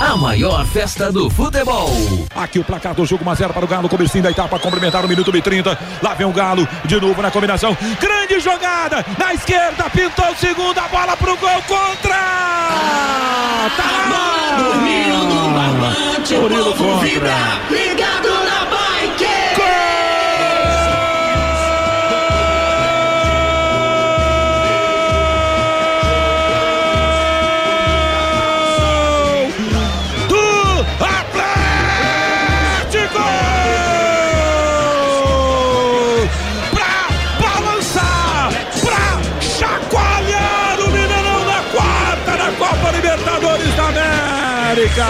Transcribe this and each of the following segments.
A maior festa do futebol. Aqui o placar do jogo 1x0 para o Galo. Comecinho da etapa complementar o minuto e 30. Lá vem o Galo de novo na combinação. Grande jogada na esquerda. Pintou o segundo. A bola pro gol contra. Tá lá. Barbante. O povo vibra. Ligado na América.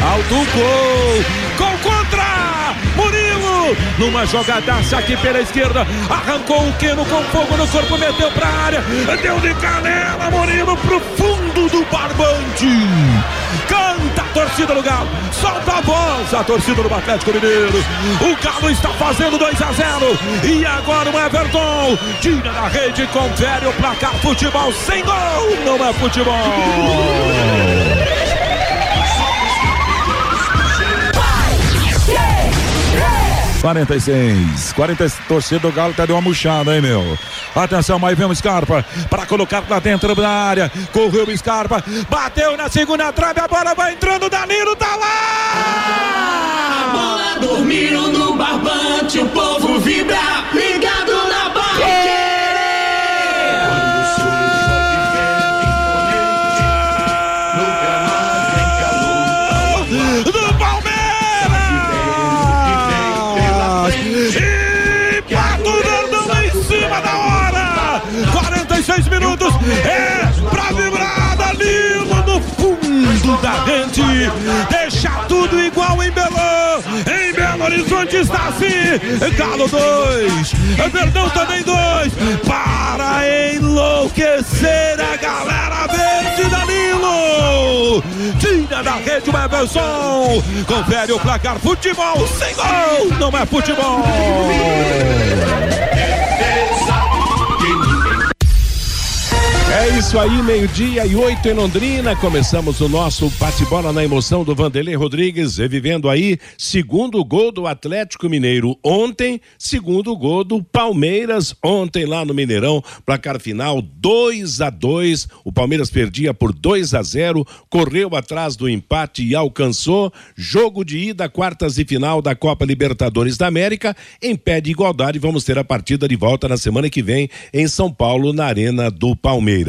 Alto gol, gol contra Murilo, numa jogadaça aqui pela esquerda, arrancou o Queno com fogo no corpo, meteu pra área, deu de canela, Murilo pro fundo do barbante. Canta a torcida do Galo, solta a voz a torcida do Atlético Mineiro. O Galo está fazendo 2 a 0 e agora o Everton tira da rede, confere o placar. Futebol sem gol, não é futebol. 46, 40, torcida do Galo tá deu uma murchada, hein, meu? Atenção, aí vem o Scarpa para colocar lá dentro da área. Correu o Scarpa, bateu na segunda trave, a bola vai entrando, Danilo tá lá! A bola dormindo no barbante. O povo vibra. Ligado na da rede, deixa tudo igual em Belo, em Belo Horizonte está assim, Galo 2, Verdão também 2, para enlouquecer a galera verde Danilo, tira da rede o Everson, confere o placar, futebol sem gol, não é futebol. É isso aí, meio-dia e oito em Londrina. Começamos o nosso bate-bola na emoção do Vanderlei Rodrigues, revivendo aí segundo gol do Atlético Mineiro ontem, segundo gol do Palmeiras ontem lá no Mineirão. Placar final 2 a 2 O Palmeiras perdia por 2 a 0 correu atrás do empate e alcançou. Jogo de ida, quartas e final da Copa Libertadores da América. Em pé de igualdade, vamos ter a partida de volta na semana que vem em São Paulo, na Arena do Palmeiras.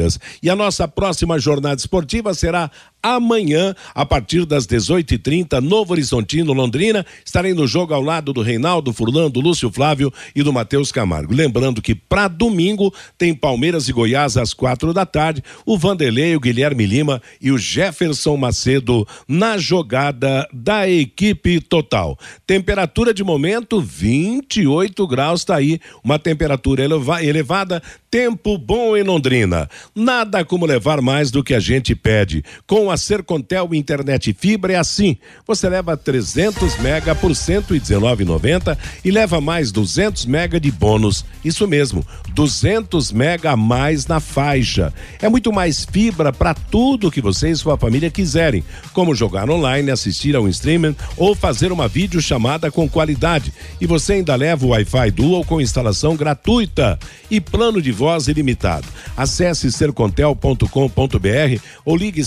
E a nossa próxima jornada esportiva será amanhã, a partir das 18h30, Novo Horizontino, Londrina. Estarei no jogo ao lado do Reinaldo Furlan, do Lúcio Flávio e do Matheus Camargo. Lembrando que para domingo tem Palmeiras e Goiás às quatro da tarde, o Vanderlei, o Guilherme Lima e o Jefferson Macedo na jogada da equipe total. Temperatura de momento 28 graus, tá aí, uma temperatura eleva elevada, tempo bom em Londrina. Nada como levar mais do que a gente pede. Com a Sercontel Internet Fibra é assim. Você leva 300 mega por 119,90 e leva mais 200 mega de bônus. Isso mesmo, 200 mega a mais na faixa. É muito mais fibra para tudo que você e sua família quiserem, como jogar online, assistir ao streaming ou fazer uma videochamada com qualidade. E você ainda leva o Wi-Fi Dual com instalação gratuita e plano de voz ilimitado. Acesse sercontel.com.br ou ligue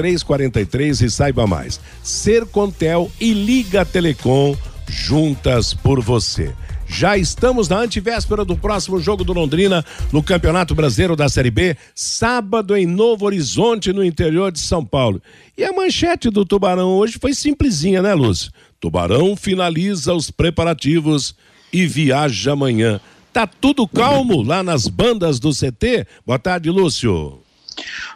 10343 e saiba mais. Sercontel e Liga Telecom juntas por você. Já estamos na antivéspera do próximo jogo do Londrina no Campeonato Brasileiro da Série B, sábado em Novo Horizonte, no interior de São Paulo. E a manchete do Tubarão hoje foi simplesinha, né, Lúcio? Tubarão finaliza os preparativos e viaja amanhã. Tá tudo calmo lá nas bandas do CT? Boa tarde, Lúcio.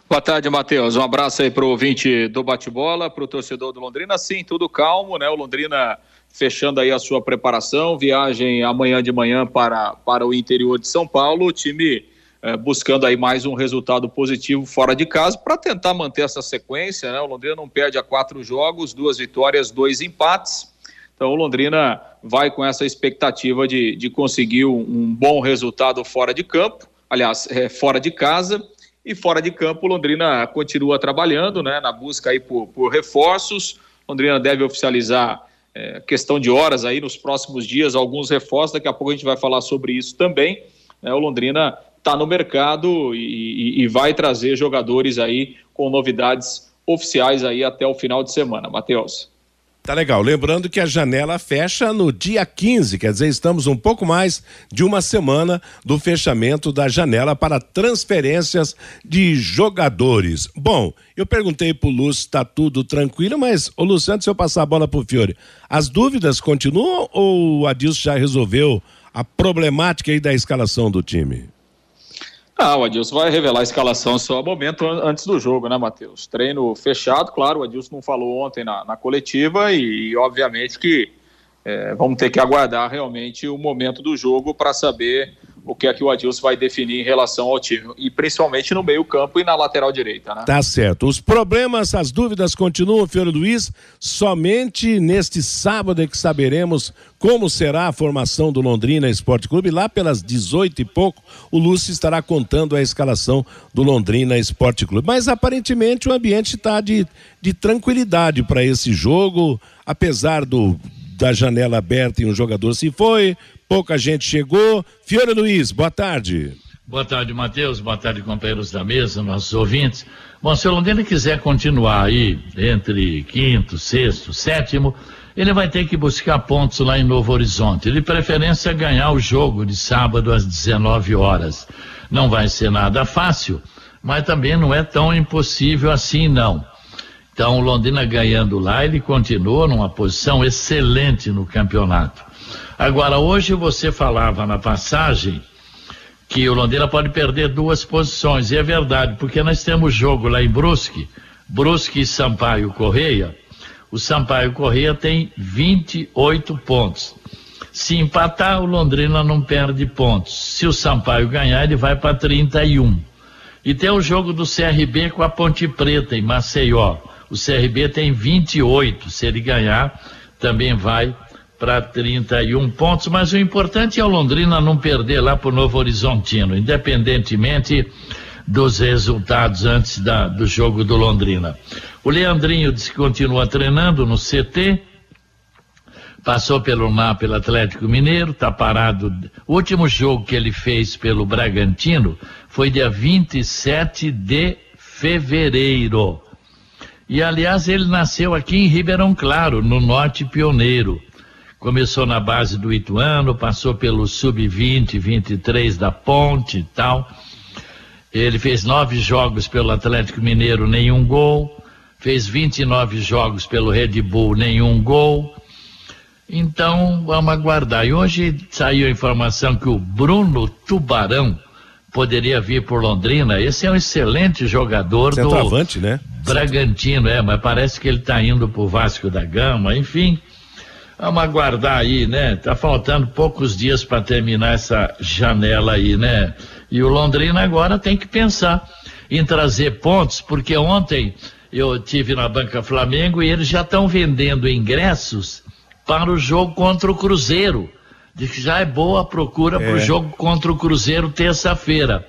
Boa tarde, Matheus. Um abraço aí pro ouvinte do bate-bola, pro torcedor do Londrina. Sim, tudo calmo, né? O Londrina fechando aí a sua preparação, viagem amanhã de manhã para, para o interior de São Paulo. O time é, buscando aí mais um resultado positivo fora de casa para tentar manter essa sequência. Né? O Londrina não perde a quatro jogos, duas vitórias, dois empates. Então o Londrina vai com essa expectativa de, de conseguir um, um bom resultado fora de campo, aliás, é, fora de casa. E fora de campo, Londrina continua trabalhando né, na busca aí por, por reforços. Londrina deve oficializar é, questão de horas aí nos próximos dias alguns reforços. Daqui a pouco a gente vai falar sobre isso também. Né, o Londrina está no mercado e, e, e vai trazer jogadores aí com novidades oficiais aí até o final de semana. Matheus. Tá legal. Lembrando que a janela fecha no dia 15, quer dizer, estamos um pouco mais de uma semana do fechamento da janela para transferências de jogadores. Bom, eu perguntei pro Lúcio tá tudo tranquilo, mas, ô Lúcio, antes de eu passar a bola pro Fiore, as dúvidas continuam ou o Adilson já resolveu a problemática aí da escalação do time? Ah, o Adilson vai revelar a escalação só momento antes do jogo, né, Matheus? Treino fechado, claro, o Adilson não falou ontem na, na coletiva e, e, obviamente, que é, vamos ter que aguardar realmente o momento do jogo para saber o que é que o Adilson vai definir em relação ao time, e principalmente no meio-campo e na lateral direita, né? Tá certo. Os problemas, as dúvidas continuam, Fiore Luiz. Somente neste sábado é que saberemos como será a formação do Londrina Esporte Clube. Lá pelas 18 e pouco, o Lúcio estará contando a escalação do Londrina Esporte Clube. Mas aparentemente o ambiente está de, de tranquilidade para esse jogo, apesar do da janela aberta e um jogador se foi, pouca gente chegou. Fiore Luiz, boa tarde. Boa tarde, Matheus. Boa tarde, companheiros da mesa, nossos ouvintes. Bom, se o Londrina quiser continuar aí entre quinto, sexto, sétimo, ele vai ter que buscar pontos lá em Novo Horizonte. De preferência, ganhar o jogo de sábado às 19 horas. Não vai ser nada fácil, mas também não é tão impossível assim, não. Então, o Londrina ganhando lá, ele continua numa posição excelente no campeonato. Agora, hoje você falava na passagem que o Londrina pode perder duas posições, e é verdade, porque nós temos jogo lá em Brusque, Brusque e Sampaio Correia. O Sampaio Correia tem 28 pontos. Se empatar, o Londrina não perde pontos. Se o Sampaio ganhar, ele vai para 31. E tem o jogo do CRB com a Ponte Preta em Maceió. O CRB tem 28. Se ele ganhar, também vai para 31 pontos. Mas o importante é o Londrina não perder lá para o Novo Horizontino, independentemente dos resultados antes da, do jogo do Londrina. O Leandrinho disse que continua treinando no CT. Passou pelo MAP pelo Atlético Mineiro, está parado. O último jogo que ele fez pelo Bragantino foi dia 27 de fevereiro. E aliás, ele nasceu aqui em Ribeirão Claro, no Norte Pioneiro. Começou na base do Ituano, passou pelo Sub-20, 23 da Ponte e tal. Ele fez nove jogos pelo Atlético Mineiro, nenhum gol. Fez 29 jogos pelo Red Bull, nenhum gol. Então, vamos aguardar. E hoje saiu a informação que o Bruno Tubarão poderia vir por Londrina. Esse é um excelente jogador Centroavante, do né? Bragantino, é, mas parece que ele está indo para o Vasco da Gama, enfim. Vamos aguardar aí, né? Tá faltando poucos dias para terminar essa janela aí, né? E o Londrina agora tem que pensar em trazer pontos, porque ontem eu tive na Banca Flamengo e eles já estão vendendo ingressos para o jogo contra o Cruzeiro. Diz que já é boa a procura é. para o jogo contra o Cruzeiro terça-feira.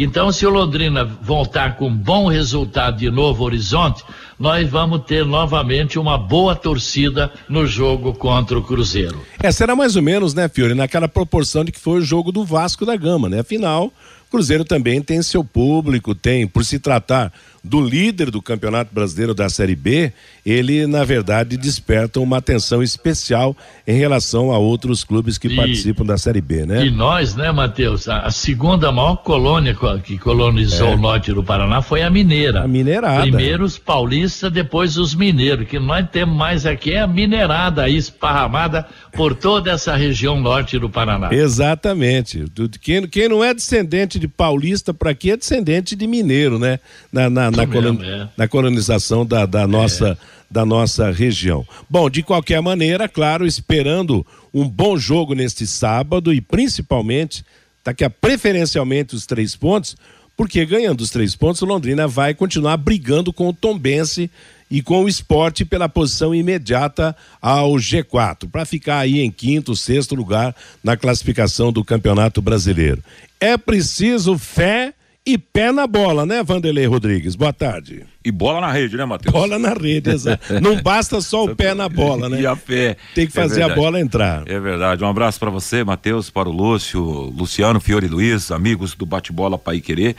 Então, se o Londrina voltar com bom resultado de Novo Horizonte, nós vamos ter novamente uma boa torcida no jogo contra o Cruzeiro. É, será mais ou menos, né, Fiore, naquela proporção de que foi o jogo do Vasco da Gama, né? Afinal, Cruzeiro também tem seu público, tem, por se tratar do líder do Campeonato Brasileiro da Série B, ele, na verdade, desperta uma atenção especial em relação a outros clubes que e, participam da Série B, né? E nós, né, Matheus? A, a, segunda maior colônia que colonizou é. o norte do Paraná foi a Mineira. A Mineirada. Primeiro os paulistas, depois os mineiros. que nós temos mais aqui é a Mineirada aí esparramada por toda essa região norte do Paraná. Exatamente. Quem, quem não é descendente de paulista para aqui é descendente de mineiro, né? Na, na, na, colon, é. na colonização da, da nossa. É da nossa região. Bom, de qualquer maneira, claro, esperando um bom jogo neste sábado e principalmente daqui a preferencialmente os três pontos, porque ganhando os três pontos, o Londrina vai continuar brigando com o Tombense e com o esporte pela posição imediata ao G4, para ficar aí em quinto, sexto lugar na classificação do Campeonato Brasileiro. É preciso fé e pé na bola, né, Vanderlei Rodrigues? Boa tarde. E bola na rede, né, Matheus? Bola na rede, exato. Não basta só o pé na bola, né? E a fé. Tem que fazer é a bola entrar. É verdade. Um abraço para você, Matheus, para o Lúcio, Luciano, Fiore Luiz, amigos do Bate-Bola Pai Querer.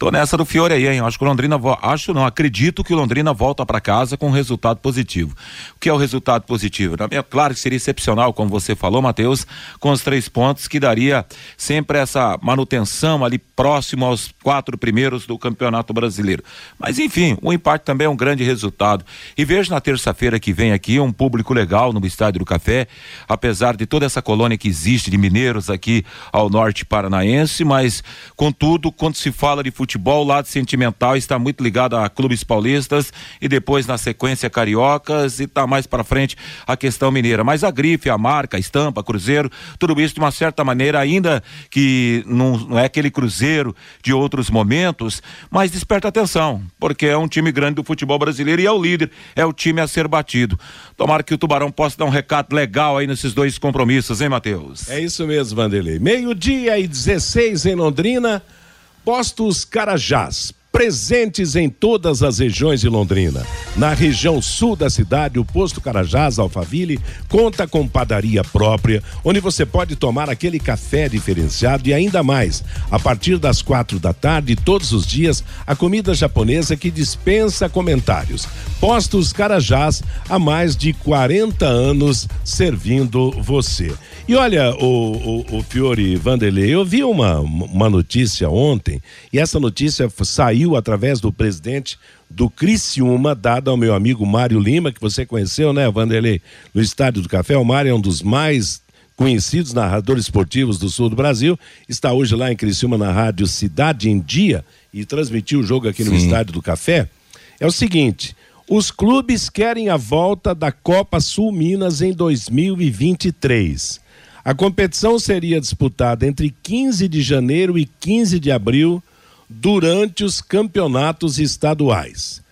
Tô nessa do Fiore aí, hein? Acho que o Londrina, acho não, acredito que o Londrina volta para casa com um resultado positivo. O que é o resultado positivo? É claro que seria excepcional, como você falou, Matheus, com os três pontos que daria sempre essa manutenção ali próximo aos quatro primeiros do Campeonato Brasileiro. Mas enfim, o empate também é um grande resultado. E vejo na terça-feira que vem aqui um público legal no Estádio do Café, apesar de toda essa colônia que existe de mineiros aqui ao norte paranaense, mas contudo, quando se fala de futebol, o lado sentimental está muito ligado a clubes paulistas e depois na sequência cariocas e tá mais para frente a questão mineira. Mas a grife, a marca, a estampa, cruzeiro, tudo isso de uma certa maneira, ainda que não, não é aquele cruzeiro de outros momentos, mas desperta atenção, porque é um time grande do futebol brasileiro e é o líder, é o time a ser batido. Tomara que o Tubarão possa dar um recado legal aí nesses dois compromissos, hein, Matheus? É isso mesmo, Vanderlei. Meio-dia e 16 em Londrina, Postos Carajás presentes em todas as regiões de Londrina. Na região sul da cidade, o posto Carajás Alfaville conta com padaria própria, onde você pode tomar aquele café diferenciado e ainda mais, a partir das quatro da tarde, todos os dias, a comida japonesa que dispensa comentários. Postos Carajás há mais de 40 anos servindo você. E olha, o, o, o Fiore Vanderlei, eu vi uma, uma notícia ontem, e essa notícia saiu através do presidente do Criciúma, dada ao meu amigo Mário Lima, que você conheceu, né, Vanderlei, no Estádio do Café. O Mário é um dos mais conhecidos narradores esportivos do sul do Brasil, está hoje lá em Criciúma na rádio Cidade em Dia e transmitiu o jogo aqui no Sim. Estádio do Café. É o seguinte, os clubes querem a volta da Copa Sul Minas em 2023. A competição seria disputada entre 15 de janeiro e 15 de abril, durante os campeonatos estaduais.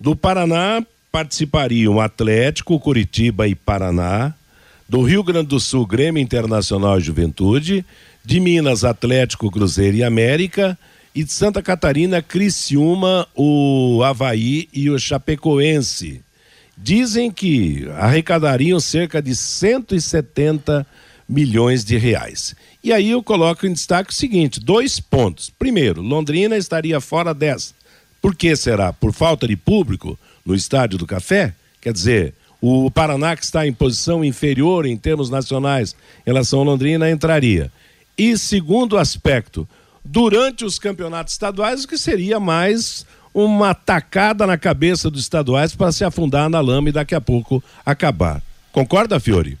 Do Paraná participariam Atlético, Curitiba e Paraná. Do Rio Grande do Sul, Grêmio Internacional e Juventude. De Minas, Atlético, Cruzeiro e América. E de Santa Catarina, Criciúma, o Havaí e o Chapecoense. Dizem que arrecadariam cerca de 170 milhões de reais. E aí eu coloco em destaque o seguinte: dois pontos. Primeiro, Londrina estaria fora dessa. Por que será? Por falta de público no Estádio do Café? Quer dizer, o Paraná, que está em posição inferior em termos nacionais em relação a Londrina, entraria. E segundo aspecto, durante os campeonatos estaduais, o que seria mais uma tacada na cabeça dos estaduais para se afundar na lama e daqui a pouco acabar. Concorda, Fiore?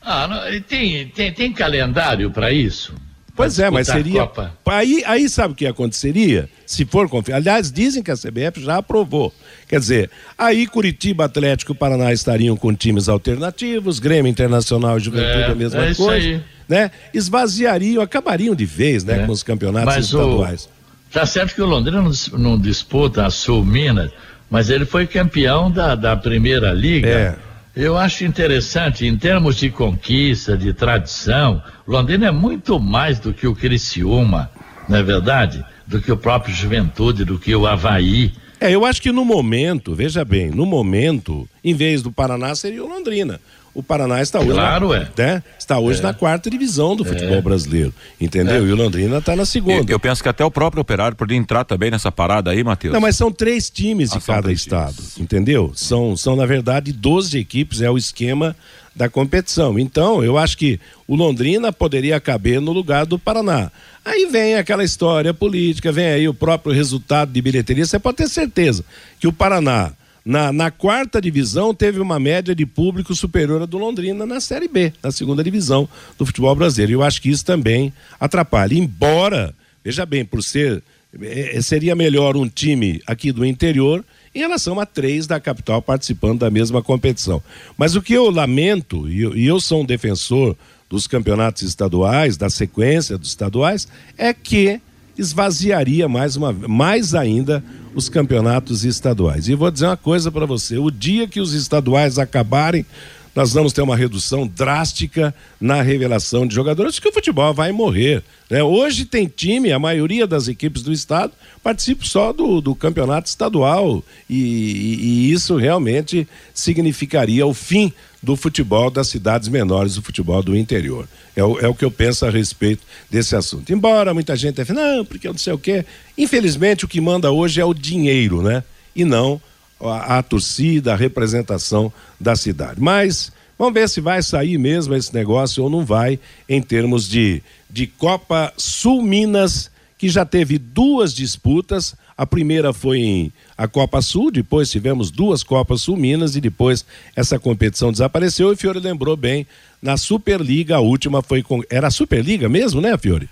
Ah, não, tem, tem, tem calendário para isso? Pois é, mas seria. Aí, aí sabe o que aconteceria? Se for confiar. Aliás, dizem que a CBF já aprovou. Quer dizer, aí Curitiba, Atlético e Paraná estariam com times alternativos, Grêmio Internacional e Juventude é, a mesma é coisa. Aí. Né? Esvaziariam, acabariam de vez né, é. com os campeonatos mas estaduais. O, tá certo que o Londrina não, não disputa a Sul Minas, mas ele foi campeão da, da primeira liga. É eu acho interessante, em termos de conquista, de tradição, Londrina é muito mais do que o Criciúma, não é verdade? Do que o próprio Juventude, do que o Havaí. É, eu acho que no momento, veja bem, no momento, em vez do Paraná, seria o Londrina o Paraná está hoje, claro, na, é. né? está hoje é. na quarta divisão do futebol é. brasileiro, entendeu? É. E o Londrina está na segunda. Eu, eu, penso que até o próprio Operário poderia entrar também nessa parada aí, Matheus. Não, mas são três times ah, de cada estado, times. entendeu? São, são na verdade 12 equipes, é o esquema da competição. Então, eu acho que o Londrina poderia caber no lugar do Paraná. Aí vem aquela história política, vem aí o próprio resultado de bilheteria. Você pode ter certeza que o Paraná na, na quarta divisão teve uma média de público superior à do Londrina na Série B, na segunda divisão do futebol brasileiro. E eu acho que isso também atrapalha. Embora, veja bem, por ser. É, seria melhor um time aqui do interior em relação a três da capital participando da mesma competição. Mas o que eu lamento, e eu, e eu sou um defensor dos campeonatos estaduais, da sequência dos estaduais, é que esvaziaria mais, uma, mais ainda os campeonatos estaduais. E vou dizer uma coisa para você: o dia que os estaduais acabarem, nós vamos ter uma redução drástica na revelação de jogadores, que o futebol vai morrer. Né? Hoje tem time, a maioria das equipes do estado participa só do, do campeonato estadual e, e, e isso realmente significaria o fim do futebol das cidades menores, do futebol do interior. É o, é o que eu penso a respeito desse assunto. Embora muita gente fale, não, porque eu não sei o quê. Infelizmente, o que manda hoje é o dinheiro, né? E não a, a torcida, a representação da cidade. Mas vamos ver se vai sair mesmo esse negócio ou não vai, em termos de, de Copa Sul Minas, que já teve duas disputas. A primeira foi em a Copa Sul, depois tivemos duas Copas Sul Minas e depois essa competição desapareceu e o Fiore lembrou bem, na Superliga a última foi com era a Superliga mesmo, né, Fiore?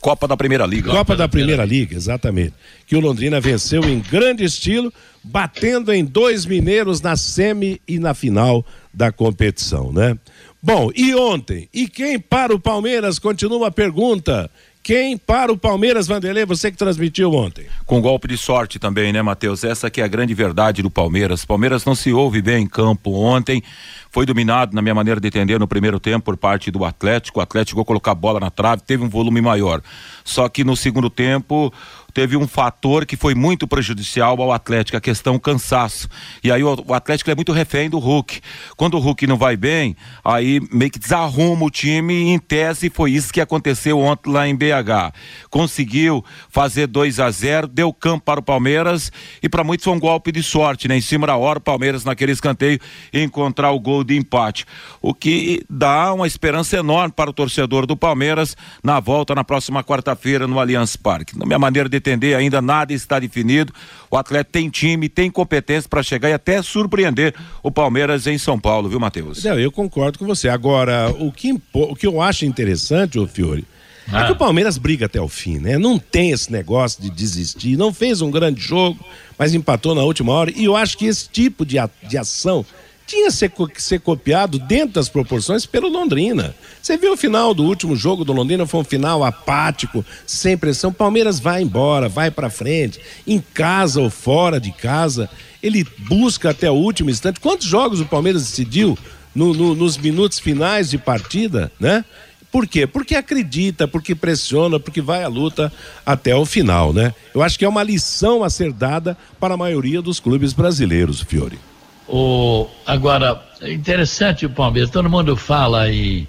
Copa da Primeira Liga. Copa, Copa da, Primeira Liga, exatamente. Que o Londrina venceu em grande estilo, batendo em dois mineiros na semi e na final da competição, né? Bom, e ontem? E quem para o Palmeiras? Continua a pergunta. Quem para o Palmeiras, Vanderlei, você que transmitiu ontem? Com golpe de sorte também, né, Matheus? Essa que é a grande verdade do Palmeiras. Palmeiras não se ouve bem em campo ontem. Foi dominado, na minha maneira de entender, no primeiro tempo por parte do Atlético. O Atlético a colocar a bola na trave, teve um volume maior. Só que no segundo tempo teve um fator que foi muito prejudicial ao Atlético, a questão cansaço. E aí o, Atlético é muito refém do Hulk. Quando o Hulk não vai bem, aí meio que desarruma o time e em tese foi isso que aconteceu ontem lá em BH. Conseguiu fazer 2 a 0 deu campo para o Palmeiras e para muitos foi um golpe de sorte, né? Em cima da hora o Palmeiras naquele escanteio encontrar o gol de empate. O que dá uma esperança enorme para o torcedor do Palmeiras na volta na próxima quarta-feira no Allianz Parque. Na minha maneira de entender, ainda nada está definido. O atleta tem time, tem competência para chegar e até surpreender o Palmeiras em São Paulo, viu, Matheus? Não, eu concordo com você. Agora, o que, o que eu acho interessante, ô Fiore, ah. é que o Palmeiras briga até o fim, né? Não tem esse negócio de desistir. Não fez um grande jogo, mas empatou na última hora. E eu acho que esse tipo de, a, de ação tinha que ser copiado dentro das proporções pelo Londrina. Você viu o final do último jogo do Londrina, foi um final apático, sem pressão. Palmeiras vai embora, vai para frente, em casa ou fora de casa, ele busca até o último instante. Quantos jogos o Palmeiras decidiu no, no, nos minutos finais de partida, né? Por quê? Porque acredita, porque pressiona, porque vai à luta até o final, né? Eu acho que é uma lição a ser dada para a maioria dos clubes brasileiros, Fiore. O, agora, é interessante o Palmeiras, todo mundo fala em,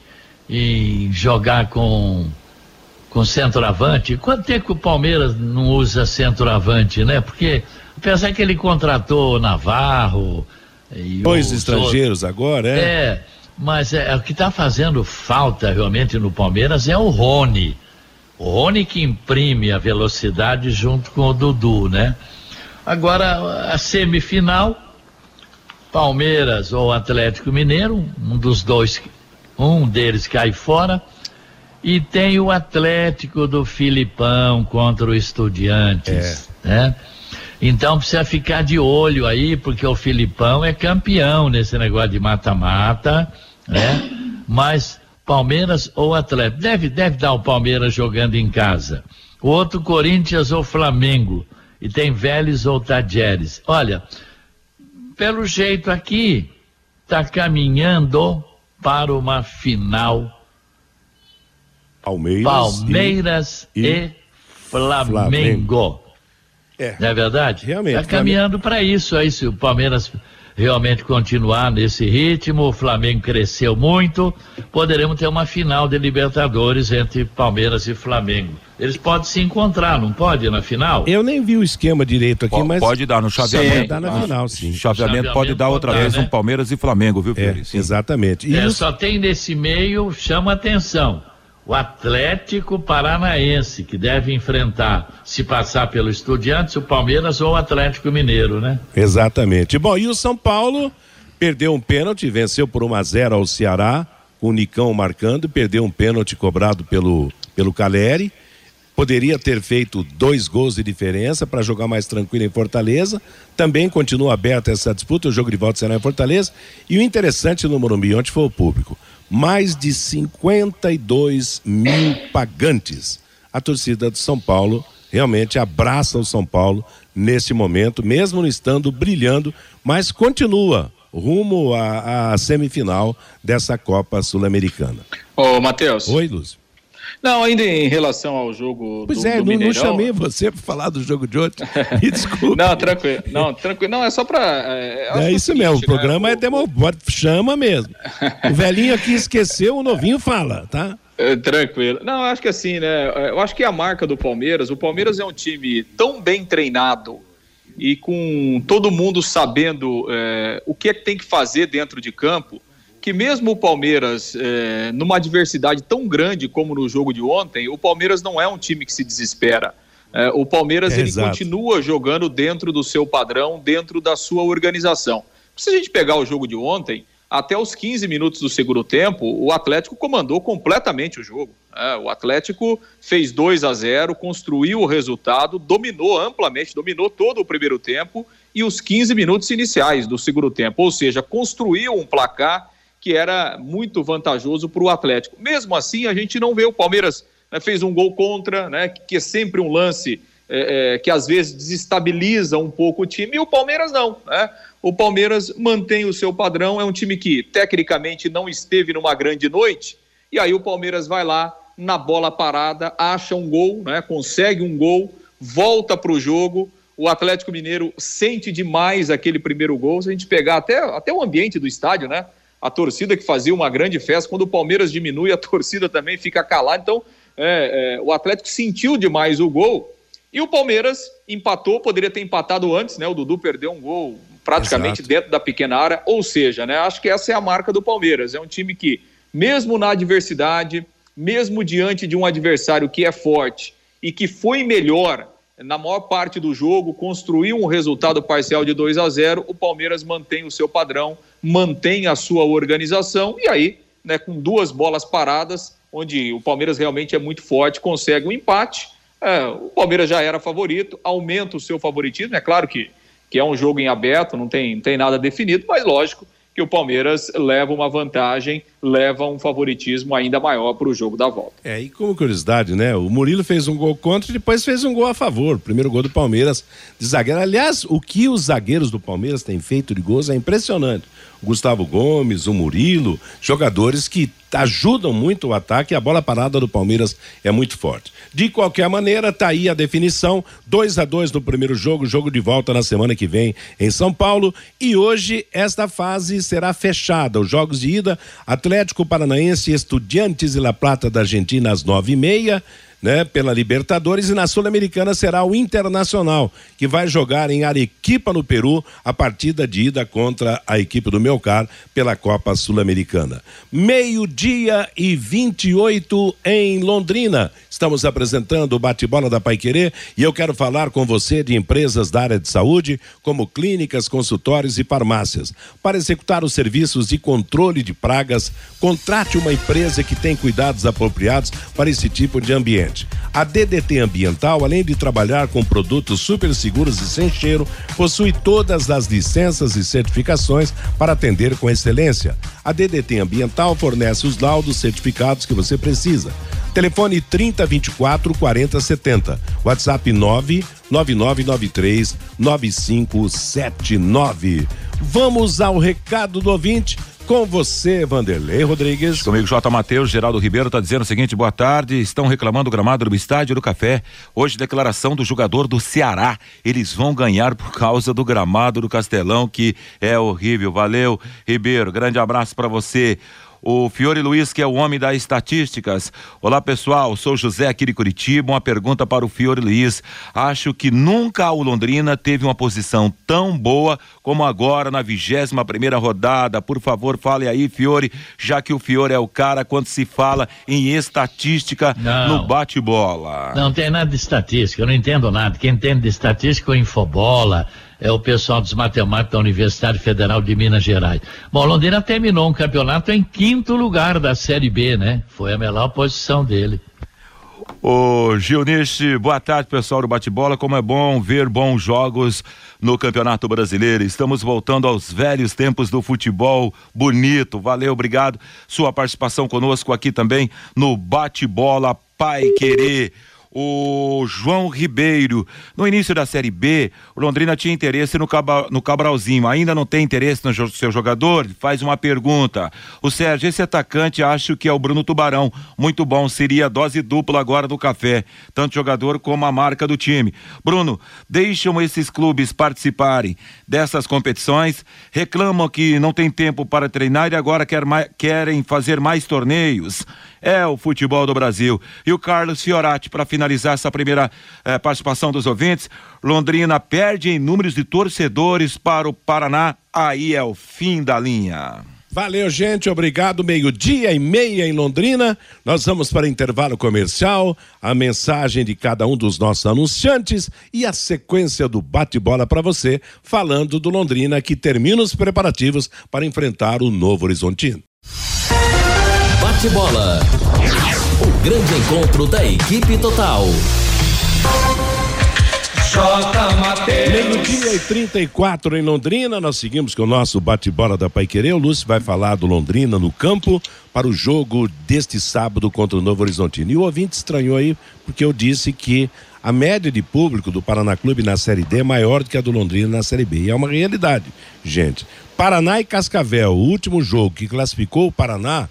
em jogar com, com centroavante. Quanto tempo o Palmeiras não usa centroavante, né? Porque, apesar que ele contratou Navarro. Dois estrangeiros outros, agora, é? É, mas é, é o que está fazendo falta realmente no Palmeiras é o Rony. O Rony que imprime a velocidade junto com o Dudu, né? Agora, a semifinal Palmeiras ou Atlético Mineiro, um dos dois, um deles cai fora. E tem o Atlético do Filipão contra o Estudiantes, é. né? Então precisa ficar de olho aí, porque o Filipão é campeão nesse negócio de mata-mata, né? Mas Palmeiras ou Atlético, deve, deve dar o Palmeiras jogando em casa. O outro Corinthians ou Flamengo. E tem Vélez ou Tadjeres. Olha, pelo jeito aqui, está caminhando para uma final. Palmeiras, Palmeiras e, e Flamengo. Flamengo. É, Não é verdade? Realmente. Está caminhando para isso aí, se o Palmeiras realmente continuar nesse ritmo, o Flamengo cresceu muito, poderemos ter uma final de Libertadores entre Palmeiras e Flamengo. Eles podem se encontrar, não pode, na final? Eu nem vi o esquema direito aqui, P mas. Pode dar no chaveamento. Pode dar na ah, final, sim. Chaveamento, chaveamento pode dar outra vez né? um Palmeiras e Flamengo, viu, Felipe? É, exatamente. E é, os... Só tem nesse meio, chama atenção o Atlético Paranaense, que deve enfrentar, se passar pelo Estudiantes, o Palmeiras ou o Atlético Mineiro, né? Exatamente. Bom, e o São Paulo perdeu um pênalti, venceu por 1 a 0 ao Ceará, com o Nicão marcando, perdeu um pênalti cobrado pelo, pelo Caleri. Poderia ter feito dois gols de diferença para jogar mais tranquilo em Fortaleza. Também continua aberta essa disputa, o jogo de volta será em Fortaleza. E o interessante no Morumbi ontem foi o público mais de 52 mil pagantes. A torcida do São Paulo realmente abraça o São Paulo nesse momento, mesmo não estando brilhando, mas continua rumo à, à semifinal dessa Copa Sul-Americana. Ô, Matheus. Oi, Lúcio. Não, ainda em relação ao jogo pois do, é, do não, não Mineirão... chamei você para falar do jogo de ontem. Me desculpe. não, tranquilo. Não, tranquilo. Não, é só para. É, é isso mesmo, o programa né? é demo... chama mesmo. o velhinho aqui esqueceu, o novinho fala, tá? É, tranquilo. Não, acho que assim, né? Eu acho que a marca do Palmeiras, o Palmeiras é um time tão bem treinado e com todo mundo sabendo é, o que é que tem que fazer dentro de campo que mesmo o Palmeiras, é, numa adversidade tão grande como no jogo de ontem, o Palmeiras não é um time que se desespera. É, o Palmeiras é, ele continua jogando dentro do seu padrão, dentro da sua organização. Se a gente pegar o jogo de ontem, até os 15 minutos do segundo tempo, o Atlético comandou completamente o jogo. É, o Atlético fez 2 a 0, construiu o resultado, dominou amplamente, dominou todo o primeiro tempo e os 15 minutos iniciais do segundo tempo. Ou seja, construiu um placar que era muito vantajoso para o Atlético. Mesmo assim, a gente não vê o Palmeiras né, fez um gol contra, né, que é sempre um lance é, é, que às vezes desestabiliza um pouco o time, e o Palmeiras não. Né? O Palmeiras mantém o seu padrão, é um time que tecnicamente não esteve numa grande noite, e aí o Palmeiras vai lá na bola parada, acha um gol, né, consegue um gol, volta para o jogo. O Atlético Mineiro sente demais aquele primeiro gol. Se a gente pegar até, até o ambiente do estádio, né? A torcida que fazia uma grande festa, quando o Palmeiras diminui, a torcida também fica calada. Então, é, é, o Atlético sentiu demais o gol e o Palmeiras empatou, poderia ter empatado antes, né? O Dudu perdeu um gol praticamente Exato. dentro da pequena área, ou seja, né? Acho que essa é a marca do Palmeiras. É um time que, mesmo na adversidade, mesmo diante de um adversário que é forte e que foi melhor na maior parte do jogo, construiu um resultado parcial de 2 a 0, o Palmeiras mantém o seu padrão, mantém a sua organização e aí, né, com duas bolas paradas, onde o Palmeiras realmente é muito forte, consegue um empate. É, o Palmeiras já era favorito, aumenta o seu favoritismo. É claro que, que é um jogo em aberto, não tem, não tem nada definido, mas lógico que o Palmeiras leva uma vantagem, leva um favoritismo ainda maior para o jogo da volta. É, e como curiosidade, né? O Murilo fez um gol contra e depois fez um gol a favor. Primeiro gol do Palmeiras de zagueiro. Aliás, o que os zagueiros do Palmeiras têm feito de gols é impressionante. O Gustavo Gomes, o Murilo, jogadores que ajudam muito o ataque e a bola parada do Palmeiras é muito forte. De qualquer maneira, tá aí a definição, 2 a 2 no primeiro jogo, jogo de volta na semana que vem em São Paulo e hoje esta fase será fechada. Os jogos de ida, Atlético Paranaense, Estudiantes e La Plata da Argentina às nove e meia né, pela Libertadores e na Sul-Americana será o Internacional, que vai jogar em Arequipa, no Peru, a partida de ida contra a equipe do Melcar pela Copa Sul-Americana. Meio-dia e 28 em Londrina. Estamos apresentando o bate-bola da Paiquerê e eu quero falar com você de empresas da área de saúde, como clínicas, consultórios e farmácias. Para executar os serviços de controle de pragas, contrate uma empresa que tem cuidados apropriados para esse tipo de ambiente A DDT Ambiental, além de trabalhar com produtos super seguros e sem cheiro, possui todas as licenças e certificações para atender com excelência. A DDT Ambiental fornece os laudos certificados que você precisa. Telefone 3024 4070. WhatsApp 99993 9579. Vamos ao recado do ouvinte com você, Vanderlei Rodrigues. Comigo, J. Matheus, Geraldo Ribeiro está dizendo o seguinte: boa tarde. Estão reclamando o gramado do estádio do Café. Hoje, declaração do jogador do Ceará. Eles vão ganhar por causa do gramado do Castelão, que é horrível. Valeu, Ribeiro. Grande abraço para você o Fiore Luiz, que é o homem das estatísticas. Olá, pessoal, sou José aqui de Curitiba. Uma pergunta para o Fiore Luiz. Acho que nunca o Londrina teve uma posição tão boa como agora na vigésima primeira rodada. Por favor, fale aí, Fiore, já que o Fiore é o cara quando se fala em estatística não, no bate-bola. Não tem nada de estatística, eu não entendo nada. Quem entende de estatística é infobola é o pessoal dos matemáticos da Universidade Federal de Minas Gerais. Bom, Londrina terminou um campeonato em quinto lugar da Série B, né? Foi a melhor posição dele. Ô Gilniche, boa tarde pessoal do Bate-Bola. Como é bom ver bons jogos no Campeonato Brasileiro. Estamos voltando aos velhos tempos do futebol bonito. Valeu, obrigado. Sua participação conosco aqui também no Bate-Bola Pai Querer o João Ribeiro. No início da Série B, o Londrina tinha interesse no, no Cabralzinho. Ainda não tem interesse no seu jogador? Faz uma pergunta. O Sérgio, esse atacante acho que é o Bruno Tubarão. Muito bom, seria dose dupla agora do café. Tanto jogador como a marca do time. Bruno, deixam esses clubes participarem dessas competições, reclamam que não tem tempo para treinar e agora quer mais, querem fazer mais torneios é o futebol do Brasil. E o Carlos Fiorati, para finalizar essa primeira eh, participação dos ouvintes, Londrina perde em números de torcedores para o Paraná, aí é o fim da linha. Valeu, gente. Obrigado. Meio-dia e meia em Londrina. Nós vamos para intervalo comercial, a mensagem de cada um dos nossos anunciantes e a sequência do bate-bola para você, falando do Londrina que termina os preparativos para enfrentar o Novo Horizontino. Bate-bola. O grande encontro da equipe total. Meio-dia e 34 em Londrina, nós seguimos com o nosso bate-bola da Paiquerê. O Lúcio vai falar do Londrina no campo para o jogo deste sábado contra o Novo Horizontino. E o ouvinte estranhou aí, porque eu disse que a média de público do Paraná Clube na Série D é maior do que a do Londrina na Série B. E é uma realidade, gente. Paraná e Cascavel, o último jogo que classificou o Paraná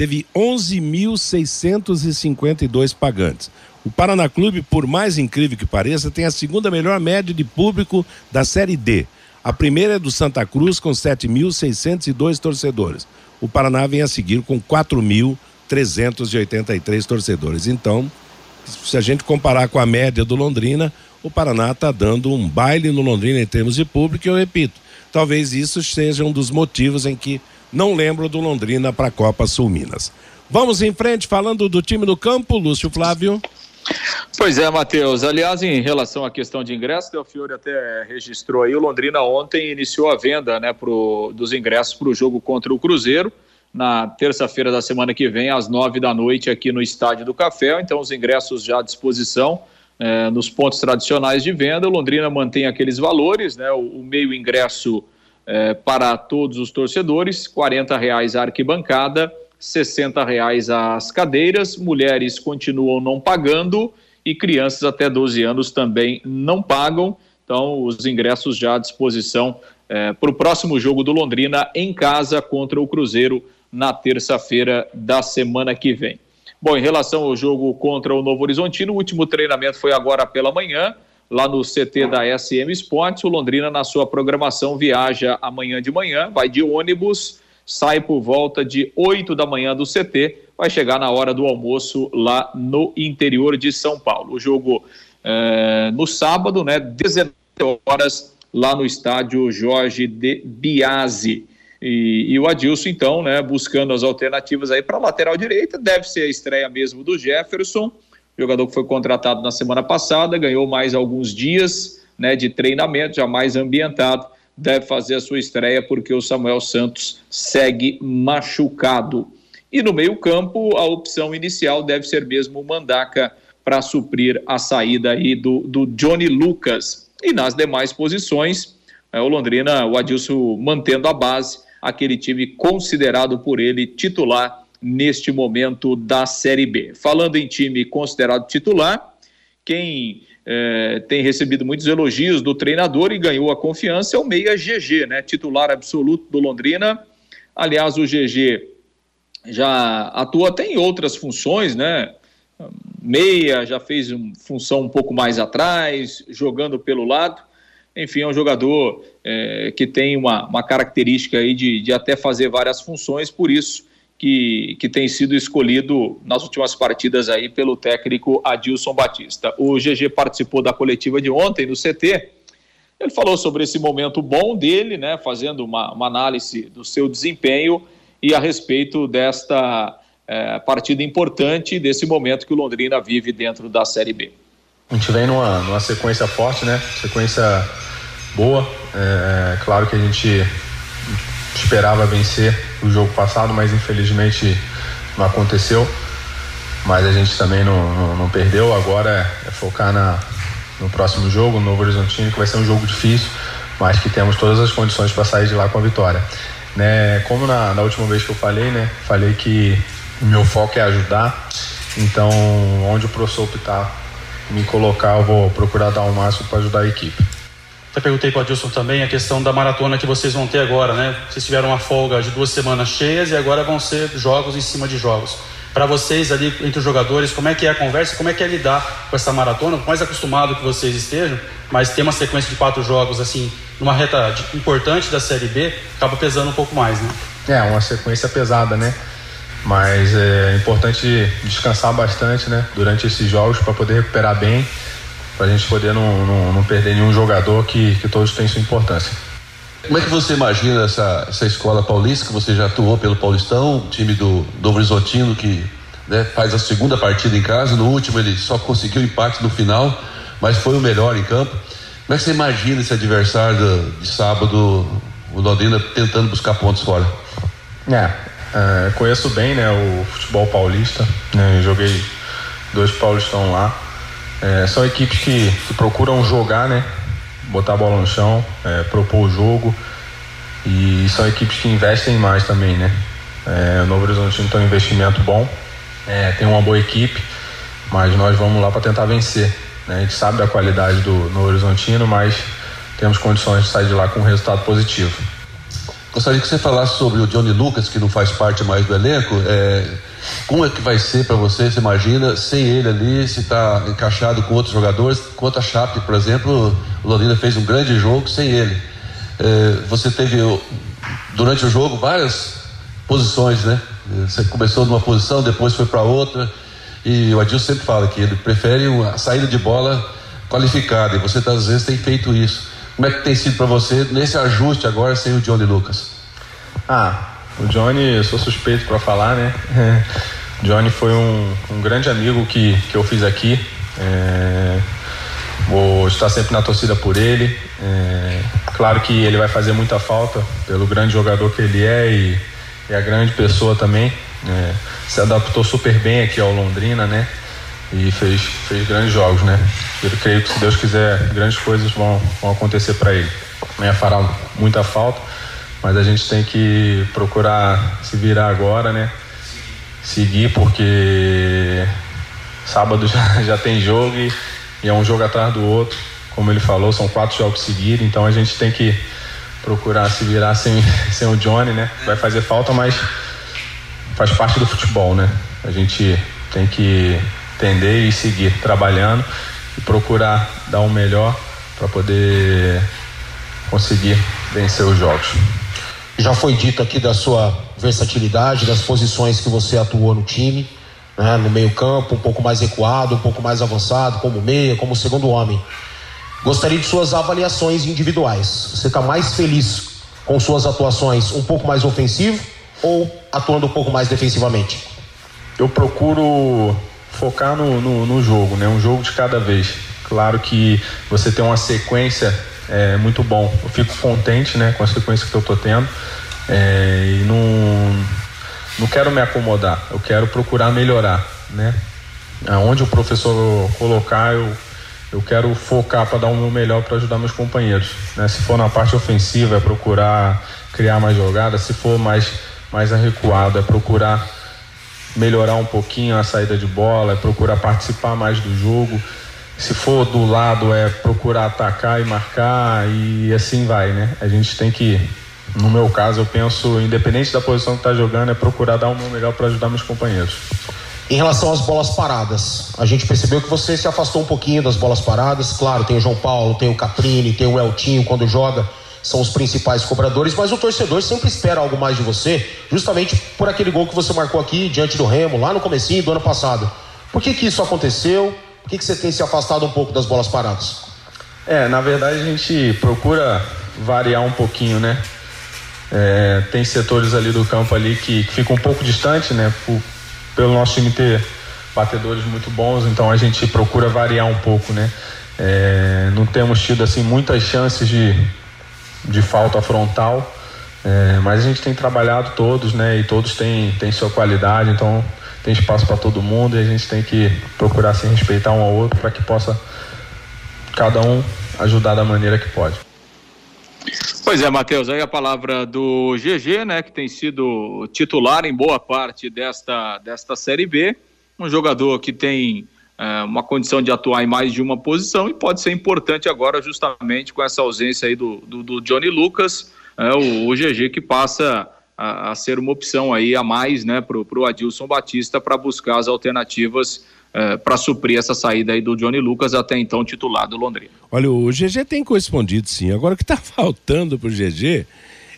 teve 11.652 pagantes. O Paraná Clube, por mais incrível que pareça, tem a segunda melhor média de público da Série D. A primeira é do Santa Cruz, com 7.602 torcedores. O Paraná vem a seguir com 4.383 torcedores. Então, se a gente comparar com a média do Londrina, o Paraná está dando um baile no Londrina em termos de público, e eu repito, talvez isso seja um dos motivos em que não lembro do Londrina para a Copa Sul Minas. Vamos em frente falando do time do campo, Lúcio Flávio. Pois é, Matheus. Aliás, em relação à questão de ingressos, o Fiore até registrou aí, o Londrina ontem iniciou a venda né, pro, dos ingressos para o jogo contra o Cruzeiro, na terça-feira da semana que vem, às nove da noite, aqui no Estádio do Café. Então, os ingressos já à disposição eh, nos pontos tradicionais de venda. O Londrina mantém aqueles valores, né? O, o meio ingresso é, para todos os torcedores, R$ reais a arquibancada, R$ reais as cadeiras, mulheres continuam não pagando e crianças até 12 anos também não pagam. Então, os ingressos já à disposição é, para o próximo jogo do Londrina em casa contra o Cruzeiro na terça-feira da semana que vem. Bom, em relação ao jogo contra o Novo Horizontino, o último treinamento foi agora pela manhã lá no CT da SM Sports. O Londrina, na sua programação, viaja amanhã de manhã, vai de ônibus, sai por volta de 8 da manhã do CT, vai chegar na hora do almoço lá no interior de São Paulo. O jogo é, no sábado, né, 19 horas, lá no estádio Jorge de Biase. E, e, o Adilson, então, né, buscando as alternativas aí para lateral direita, deve ser a estreia mesmo do Jefferson jogador que foi contratado na semana passada, ganhou mais alguns dias né, de treinamento, já mais ambientado, deve fazer a sua estreia porque o Samuel Santos segue machucado. E no meio-campo, a opção inicial deve ser mesmo o Mandaca para suprir a saída aí do, do Johnny Lucas. E nas demais posições, é, o Londrina, o Adilson mantendo a base, aquele time considerado por ele titular neste momento da Série B. Falando em time considerado titular, quem é, tem recebido muitos elogios do treinador e ganhou a confiança é o Meia GG, né? Titular absoluto do Londrina. Aliás, o GG já atua até em outras funções, né? Meia já fez uma função um pouco mais atrás, jogando pelo lado. Enfim, é um jogador é, que tem uma, uma característica aí de, de até fazer várias funções, por isso que, que tem sido escolhido nas últimas partidas aí pelo técnico Adilson Batista. O GG participou da coletiva de ontem no CT. Ele falou sobre esse momento bom dele, né, fazendo uma, uma análise do seu desempenho e a respeito desta é, partida importante, desse momento que o Londrina vive dentro da Série B. A gente vem numa, numa sequência forte, né? Sequência boa. É, é claro que a gente esperava vencer o jogo passado, mas infelizmente não aconteceu. mas a gente também não, não, não perdeu. Agora é focar na, no próximo jogo, no Novo Horizontino, que vai ser um jogo difícil, mas que temos todas as condições para sair de lá com a vitória. Né, como na, na última vez que eu falei, né, falei que o meu foco é ajudar, então onde o professor optar me colocar, eu vou procurar dar o máximo para ajudar a equipe. Até perguntei para o Adilson também a questão da maratona que vocês vão ter agora, né? Vocês tiveram uma folga de duas semanas cheias e agora vão ser jogos em cima de jogos. Para vocês ali entre os jogadores, como é que é a conversa? Como é que é lidar com essa maratona? Por mais acostumado que vocês estejam, mas ter uma sequência de quatro jogos assim, numa reta importante da Série B, acaba pesando um pouco mais, né? É, uma sequência pesada, né? Mas é importante descansar bastante, né? Durante esses jogos para poder recuperar bem para a gente poder não, não, não, perder nenhum jogador que, que todos têm sua importância. Como é que você imagina essa, essa escola paulista, que você já atuou pelo Paulistão, time do Novo Horizontino, que né, faz a segunda partida em casa, no último ele só conseguiu empate no final, mas foi o melhor em campo. Como é que você imagina esse adversário de sábado, o Londrina tentando buscar pontos fora? É, é conheço bem né, o futebol paulista, né, joguei dois Paulistão lá. É, são equipes que, que, procuram jogar, né? Botar a bola no chão, é, propor o jogo. E são equipes que investem mais também, né? É, o Novo Horizontino tem um investimento bom, é, tem uma boa equipe, mas nós vamos lá para tentar vencer. Né? A gente sabe da qualidade do Novo Horizontino, mas temos condições de sair de lá com um resultado positivo. Gostaria que você falasse sobre o Johnny Lucas, que não faz parte mais do elenco. É, como é que vai ser para você, você imagina, sem ele ali, se está encaixado com outros jogadores? Quanto a Chape, por exemplo, o Londrina fez um grande jogo sem ele. É, você teve, durante o jogo, várias posições, né? Você começou numa posição, depois foi para outra. E o Adil sempre fala que ele prefere a saída de bola qualificada. E você, às vezes, tem feito isso. Como é que tem sido para você nesse ajuste agora sem o Johnny Lucas? Ah, o Johnny, eu sou suspeito para falar, né? Johnny foi um, um, grande amigo que, que eu fiz aqui. É, vou estar sempre na torcida por ele. É, claro que ele vai fazer muita falta pelo grande jogador que ele é e, e a grande pessoa também. É, se adaptou super bem aqui ao Londrina, né? e fez, fez grandes jogos, né? Eu creio que se Deus quiser, grandes coisas vão, vão acontecer para ele. Né? Fará muita falta, mas a gente tem que procurar se virar agora, né? Seguir porque sábado já, já tem jogo e, e é um jogo atrás do outro. Como ele falou, são quatro jogos seguidos, então a gente tem que procurar se virar sem, sem o Johnny, né? Vai fazer falta, mas faz parte do futebol, né? A gente tem que entender e seguir trabalhando e procurar dar o melhor para poder conseguir vencer os jogos. Já foi dito aqui da sua versatilidade, das posições que você atuou no time, né? no meio-campo, um pouco mais recuado, um pouco mais avançado, como meia, como segundo homem. Gostaria de suas avaliações individuais. Você está mais feliz com suas atuações um pouco mais ofensivo ou atuando um pouco mais defensivamente? Eu procuro focar no, no, no, jogo, né? Um jogo de cada vez. Claro que você tem uma sequência é muito bom. Eu fico contente, né, com a sequência que eu tô tendo é, e não não quero me acomodar. Eu quero procurar melhorar, né? Aonde o professor colocar, eu eu quero focar para dar o meu melhor para ajudar meus companheiros. Né? Se for na parte ofensiva, é procurar criar mais jogadas. Se for mais mais recuado, é procurar melhorar um pouquinho a saída de bola, é procurar participar mais do jogo. Se for do lado, é procurar atacar e marcar e assim vai, né? A gente tem que, no meu caso, eu penso, independente da posição que está jogando, é procurar dar o meu melhor para ajudar meus companheiros. Em relação às bolas paradas, a gente percebeu que você se afastou um pouquinho das bolas paradas. Claro, tem o João Paulo, tem o Caprini, tem o Eltinho quando joga são os principais cobradores, mas o torcedor sempre espera algo mais de você, justamente por aquele gol que você marcou aqui diante do Remo, lá no comecinho do ano passado. Por que que isso aconteceu? Por que que você tem se afastado um pouco das bolas paradas? É, na verdade a gente procura variar um pouquinho, né? É, tem setores ali do campo ali que, que ficam um pouco distante, né? Por, pelo nosso time ter batedores muito bons, então a gente procura variar um pouco, né? É, não temos tido assim muitas chances de, de falta frontal, é, mas a gente tem trabalhado todos, né? E todos têm, têm sua qualidade, então tem espaço para todo mundo e a gente tem que procurar se respeitar um ao outro para que possa cada um ajudar da maneira que pode. Pois é, Matheus, aí a palavra do GG, né, que tem sido titular em boa parte desta, desta Série B, um jogador que tem é, uma condição de atuar em mais de uma posição e pode ser importante agora justamente com essa ausência aí do, do, do Johnny Lucas, é, o, o GG que passa a, a, ser uma opção aí a mais, né, para o Adilson Batista para buscar as alternativas é, para suprir essa saída aí do Johnny Lucas, até então titular do Londrina. Olha, o GG tem correspondido sim. Agora o que está faltando para o GG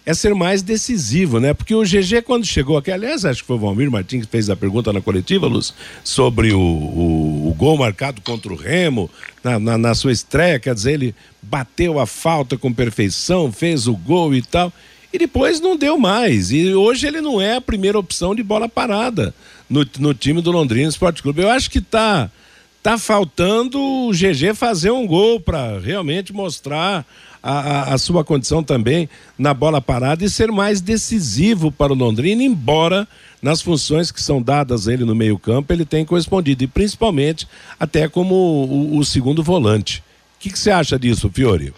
é ser mais decisivo, né? Porque o GG, quando chegou aqui, aliás, acho que foi o Valmir Martins que fez a pergunta na coletiva, Luz, sobre o, o, o gol marcado contra o Remo, na, na, na, sua estreia, quer dizer, ele bateu a falta com perfeição, fez o gol e tal, e depois não deu mais. E hoje ele não é a primeira opção de bola parada no, no time do Londrina Esporte Clube. Eu acho que tá, tá faltando o GG fazer um gol para realmente mostrar a, a, sua condição também na bola parada e ser mais decisivo para o Londrina, embora nas funções que são dadas a ele no meio-campo, ele tem correspondido, e principalmente até como o, o segundo volante. O que, que você acha disso, Fiore?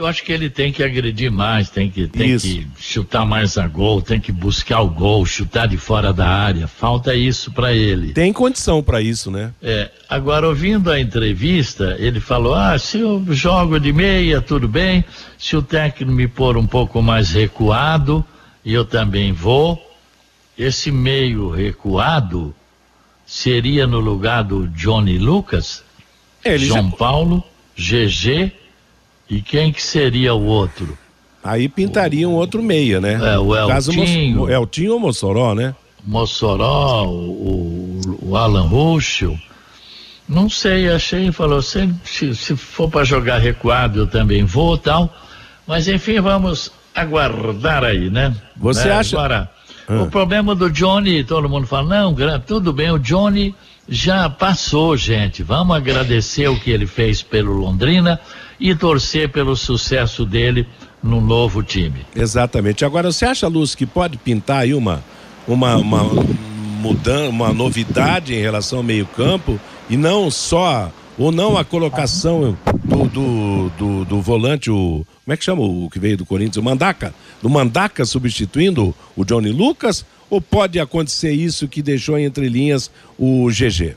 Eu acho que ele tem que agredir mais, tem que, tem que chutar mais a gol, tem que buscar o gol, chutar de fora da área. Falta isso para ele. Tem condição para isso, né? É. Agora, ouvindo a entrevista, ele falou: ah, se eu jogo de meia, tudo bem. Se o técnico me pôr um pouco mais recuado, eu também vou. Esse meio recuado seria no lugar do Johnny Lucas, ele João já... Paulo, GG e quem que seria o outro? Aí pintaria um outro meia, né? É, o Eltinho. O Eltinho ou Mossoró, né? Mossoró, o, o Alan Ruschel. Não sei, achei, falou, se, se, for para jogar recuado eu também vou tal. Mas enfim, vamos aguardar aí, né? Você né? acha... Agora, ah. o problema do Johnny, todo mundo fala, não, tudo bem, o Johnny já passou, gente. Vamos agradecer o que ele fez pelo Londrina e torcer pelo sucesso dele no novo time. Exatamente. Agora, você acha, Luz, que pode pintar aí uma, uma, uma mudança, uma novidade em relação ao meio-campo e não só, ou não a colocação do, do, do, do, volante, o. Como é que chama o que veio do Corinthians? O Mandaca? Do Mandaca substituindo o Johnny Lucas? Ou pode acontecer isso que deixou entre linhas o GG?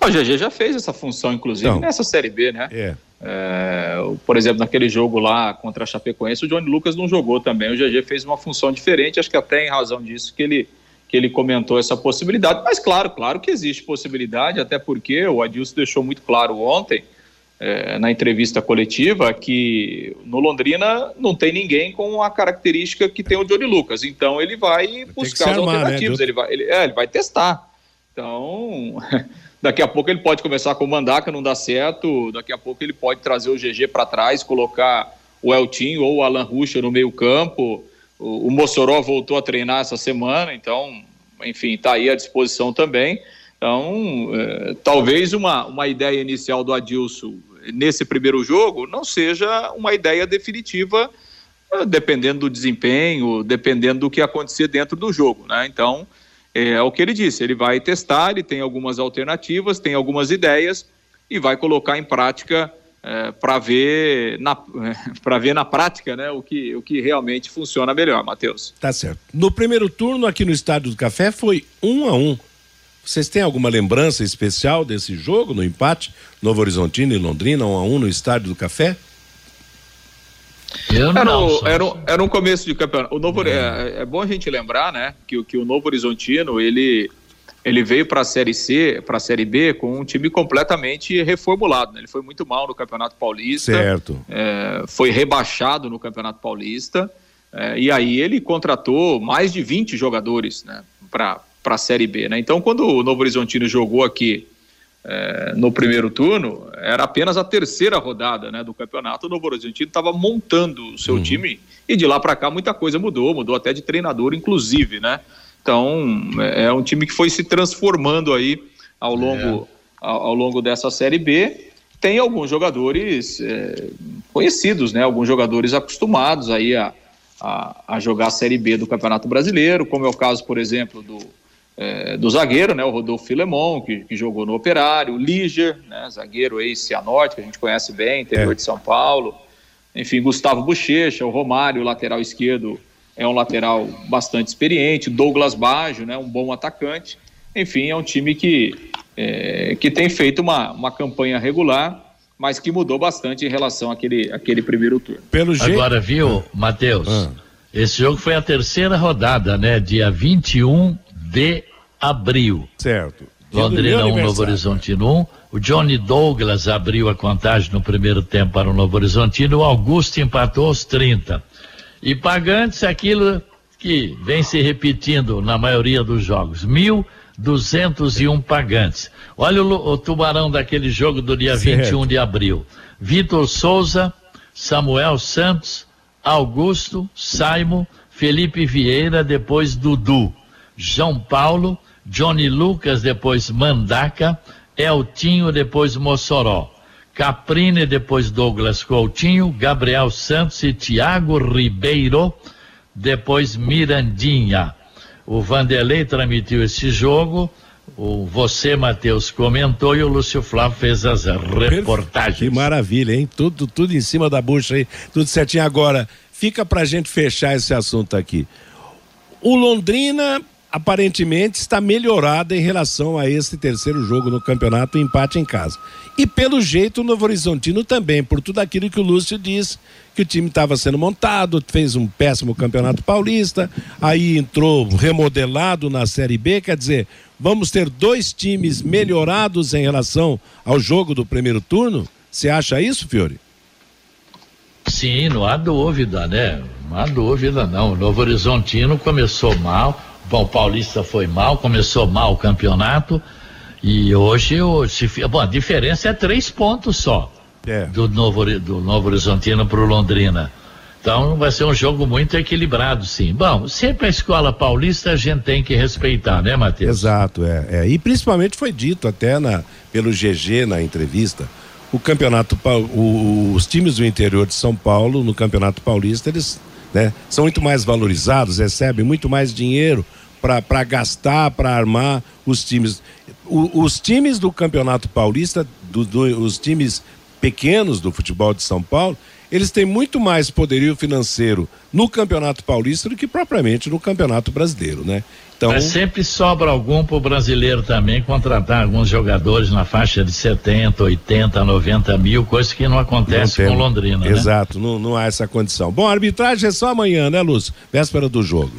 O GG já fez essa função, inclusive, então, nessa Série B, né? É. É, por exemplo, naquele jogo lá contra a Chapecoense, o Johnny Lucas não jogou também. O GG fez uma função diferente, acho que até em razão disso que ele, que ele comentou essa possibilidade. Mas claro, claro que existe possibilidade, até porque o Adilson deixou muito claro ontem, é, na entrevista coletiva, que no Londrina não tem ninguém com a característica que tem o Johnny Lucas. Então ele vai buscar as armar, alternativas, né, ele, vai, ele, é, ele vai testar. Então. Daqui a pouco ele pode começar com o Mandaca, não dá certo. Daqui a pouco ele pode trazer o GG para trás, colocar o Eltinho ou o Alan Ruxa no meio-campo. O, o Mossoró voltou a treinar essa semana, então, enfim, está aí à disposição também. Então, é, talvez uma, uma ideia inicial do Adilson nesse primeiro jogo não seja uma ideia definitiva, é, dependendo do desempenho, dependendo do que acontecer dentro do jogo, né? Então, é, é o que ele disse, ele vai testar, ele tem algumas alternativas, tem algumas ideias e vai colocar em prática é, para ver na para ver na prática, né, o que o que realmente funciona melhor, Matheus. Tá certo. No primeiro turno aqui no Estádio do Café foi um a um. Vocês têm alguma lembrança especial desse jogo no empate Novo Horizontino e Londrina um a um no Estádio do Café? Eu era, não, era, um, era um começo de campeonato. O Novo, é, é, bom a gente lembrar, né, que, que o Novo Horizontino ele, ele veio para a Série C, para a Série B, com um time completamente reformulado. Né? Ele foi muito mal no Campeonato Paulista. Certo. É, foi rebaixado no Campeonato Paulista. É, e aí ele contratou mais de 20 jogadores né, para a Série B. Né? Então, quando o Novo Horizontino jogou aqui é, no primeiro turno, era apenas a terceira rodada né, do campeonato. O Novo Horizontino estava montando o seu uhum. time e de lá para cá muita coisa mudou, mudou até de treinador, inclusive, né? Então é, é um time que foi se transformando aí ao longo, é. ao, ao, longo dessa Série B. Tem alguns jogadores é, conhecidos, né? Alguns jogadores acostumados aí a, a, a, jogar a Série B do Campeonato Brasileiro, como é o caso, por exemplo, do, é, do zagueiro, né, o Rodolfo Filemon, que, que jogou no Operário, o Liger, né, zagueiro ex-Cianorte, que a gente conhece bem, interior é. de São Paulo, enfim, Gustavo Bochecha, o Romário, lateral esquerdo, é um lateral bastante experiente, Douglas Baggio, né, um bom atacante, enfim, é um time que, é, que tem feito uma, uma campanha regular, mas que mudou bastante em relação àquele, àquele primeiro turno. Pelo Agora, jeito... viu, Matheus, ah. esse jogo foi a terceira rodada, né, dia 21 de abril. Certo. Londrina 1, um, Novo Horizontino 1. Um. O Johnny Douglas abriu a contagem no primeiro tempo para o Novo Horizontino. O Augusto empatou aos 30. E Pagantes, aquilo que vem se repetindo na maioria dos jogos: 1.201 pagantes. Olha o, o, tubarão daquele jogo do dia certo. 21 de abril: Vitor Souza, Samuel Santos, Augusto, Saimo, Felipe Vieira, depois Dudu. João Paulo, Johnny Lucas, depois Mandaca, Eltinho, depois Mossoró. Caprine, depois Douglas Coutinho, Gabriel Santos e Tiago Ribeiro, depois Mirandinha. O Vanderlei transmitiu esse jogo, o você, Matheus, comentou e o Lúcio Flávio fez as reportagens. Que maravilha, hein? Tudo, tudo em cima da bucha aí, tudo certinho. Agora, fica pra gente fechar esse assunto aqui. O Londrina aparentemente está melhorada em relação a esse terceiro jogo no campeonato, empate em casa. E pelo jeito o Novo Horizontino também, por tudo aquilo que o Lúcio disse, que o time estava sendo montado, fez um péssimo campeonato paulista, aí entrou remodelado na Série B, quer dizer, vamos ter dois times melhorados em relação ao jogo do primeiro turno? Você acha isso, Fiore? Sim, não há dúvida, né? Não há dúvida, não. O Novo Horizontino começou mal, o Paulista foi mal, começou mal o campeonato e hoje o, se, bom, a diferença é três pontos só é. do, Novo, do Novo Horizontino para o Londrina. Então vai ser um jogo muito equilibrado, sim. Bom, sempre a escola paulista a gente tem que respeitar, né, Matheus? Exato, é, é. E principalmente foi dito até na, pelo GG na entrevista, o campeonato, o, os times do interior de São Paulo no campeonato paulista, eles né, são muito mais valorizados, recebem muito mais dinheiro para gastar, para armar os times. O, os times do Campeonato Paulista, do, do, os times pequenos do futebol de São Paulo, eles têm muito mais poderio financeiro no Campeonato Paulista do que propriamente no Campeonato Brasileiro, né? Então... Mas sempre sobra algum para o brasileiro também contratar alguns jogadores na faixa de 70, 80, 90 mil, coisa que não acontece não com Londrina. Né? Exato, né? não, não há essa condição. Bom, a arbitragem é só amanhã, né, Lúcio? Véspera do jogo.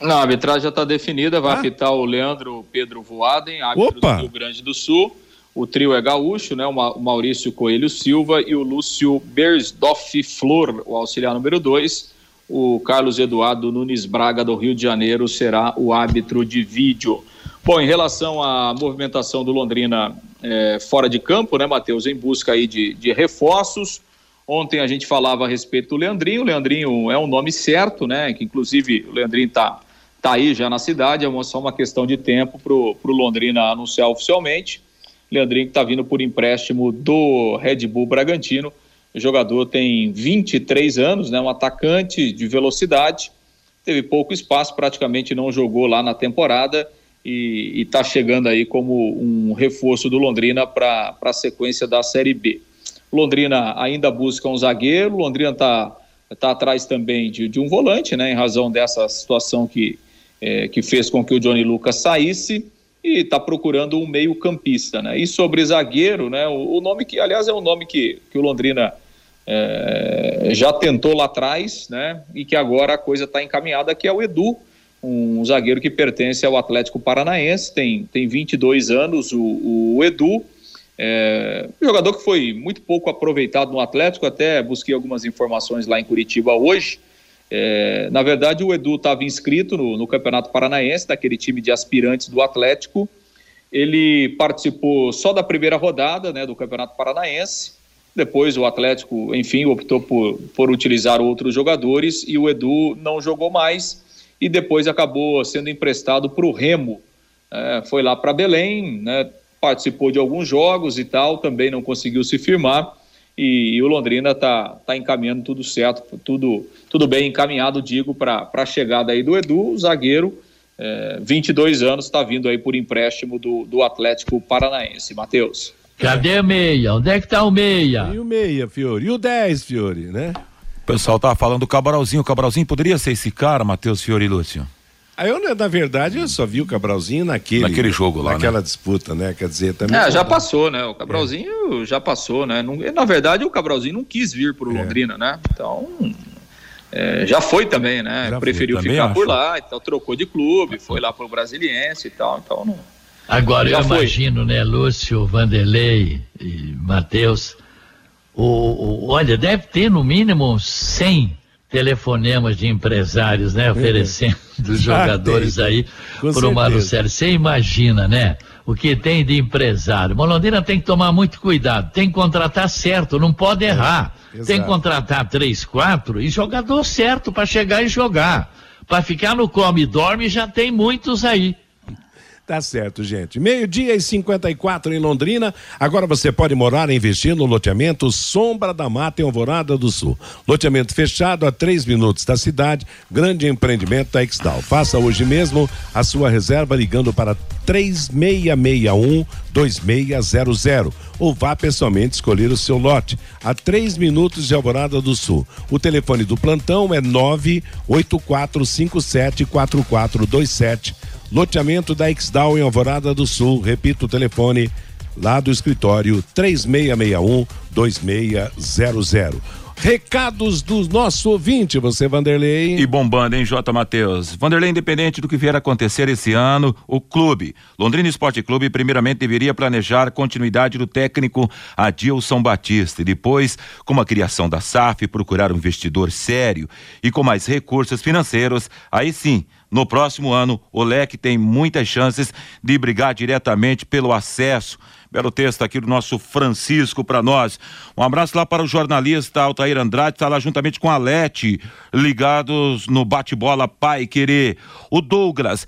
Não, a arbitragem já está definida, vai ah. apitar o Leandro Pedro Voaden, árbitro Opa. do Rio Grande do Sul. O trio é gaúcho, né? O Maurício Coelho Silva e o Lúcio Bersdoff Flor, o auxiliar número 2. O Carlos Eduardo Nunes Braga, do Rio de Janeiro, será o árbitro de vídeo. Bom, em relação à movimentação do Londrina é, fora de campo, né, Matheus, em busca aí de, de reforços. Ontem a gente falava a respeito do Leandrinho. O Leandrinho é um nome certo, né? Que inclusive o Leandrinho está tá aí já na cidade, é só uma questão de tempo para o Londrina anunciar oficialmente. Leandrinho que está vindo por empréstimo do Red Bull Bragantino. O jogador tem 23 anos, né, um atacante de velocidade, teve pouco espaço, praticamente não jogou lá na temporada e está chegando aí como um reforço do Londrina para a sequência da Série B. Londrina ainda busca um zagueiro, Londrina está tá atrás também de, de, um volante, né, em razão dessa situação que, é, que fez com que o Johnny Lucas saísse e está procurando um meio campista, né? E sobre zagueiro, né? O, o, nome que, aliás, é um nome que, que o Londrina é, já tentou lá atrás, né? E que agora a coisa está encaminhada, que é o Edu, um zagueiro que pertence ao Atlético Paranaense, tem, tem 22 anos, o, o Edu, é, jogador que foi muito pouco aproveitado no Atlético, até busquei algumas informações lá em Curitiba hoje, é, na verdade, o Edu estava inscrito no, no, Campeonato Paranaense, daquele time de aspirantes do Atlético. Ele participou só da primeira rodada né, do Campeonato Paranaense. Depois o Atlético, enfim, optou por, por utilizar outros jogadores e o Edu não jogou mais. E depois acabou sendo emprestado para o Remo. É, foi lá para Belém, né, participou de alguns jogos e tal, também não conseguiu se firmar e, e o Londrina está tá encaminhando tudo certo, tudo, tudo bem encaminhado, digo, para a chegada aí do Edu, zagueiro, é, 22 anos, está vindo aí por empréstimo do, do Atlético Paranaense. Matheus. Cadê o meia? Onde é que tá o meia? E o meia, Fiore? E o 10, Fiore, né? O pessoal tá falando do Cabralzinho. O Cabralzinho poderia ser esse cara, Matheus Fiore e Lúcio? Aí eu, na verdade, eu só vi o Cabralzinho naquele. Naquele jogo lá, Naquela né? disputa, né? Quer dizer, também. É, já passou, né? O Cabralzinho já passou, né? Não- na verdade, o Cabralzinho não quis vir pro Londrina, né? Então, é, já foi também, né? Já foi, Preferiu também ficar por acho. lá, então trocou de clube, foi lá pro Brasiliense e tal, então não. Agora Já eu foi. imagino, né, Lúcio, Vanderlei e Matheus, o, o- olha, deve ter no mínimo 100 telefonemas de empresários, né, oferecendo os Já jogadores tem. aí pro certeza. Sérgio. Você imagina, né, o que tem de empresário. Molondrina tem que tomar muito cuidado, tem que contratar certo, não pode errar. Tem que contratar três, quatro e jogador certo para chegar e jogar. Para ficar no come e dorme já tem muitos aí. Tá certo, gente. Meio-dia e 54 em Londrina. Agora você pode morar e investir no loteamento Sombra da Mata em Alvorada do Sul. Loteamento fechado a três minutos da cidade. Grande empreendimento da Extal. Faça hoje mesmo a sua reserva ligando para 3661 2600 ou vá pessoalmente escolher o seu lote a três minutos de Alvorada do Sul. O telefone do plantão é 984574427. Loteamento da Exdal em Alvorada do Sul. Repito o telefone lá do escritório 3661-2600. Recados do nosso ouvinte, você, Vanderlei. E bombando, hein, J. Matheus? Vanderlei, independente do que vier acontecer esse ano, o clube, Londrina Esporte Clube, primeiramente deveria planejar continuidade do técnico Adilson Batista e depois, com a criação da SAF, procurar um investidor sério e com mais recursos financeiros, aí sim, no próximo ano, o Leque tem muitas chances de brigar diretamente pelo acesso. Belo texto aqui do nosso Francisco para nós. Um abraço lá para o jornalista Altair Andrade, está lá juntamente com a Lete, ligados no bate-bola Pai Querer. O Douglas.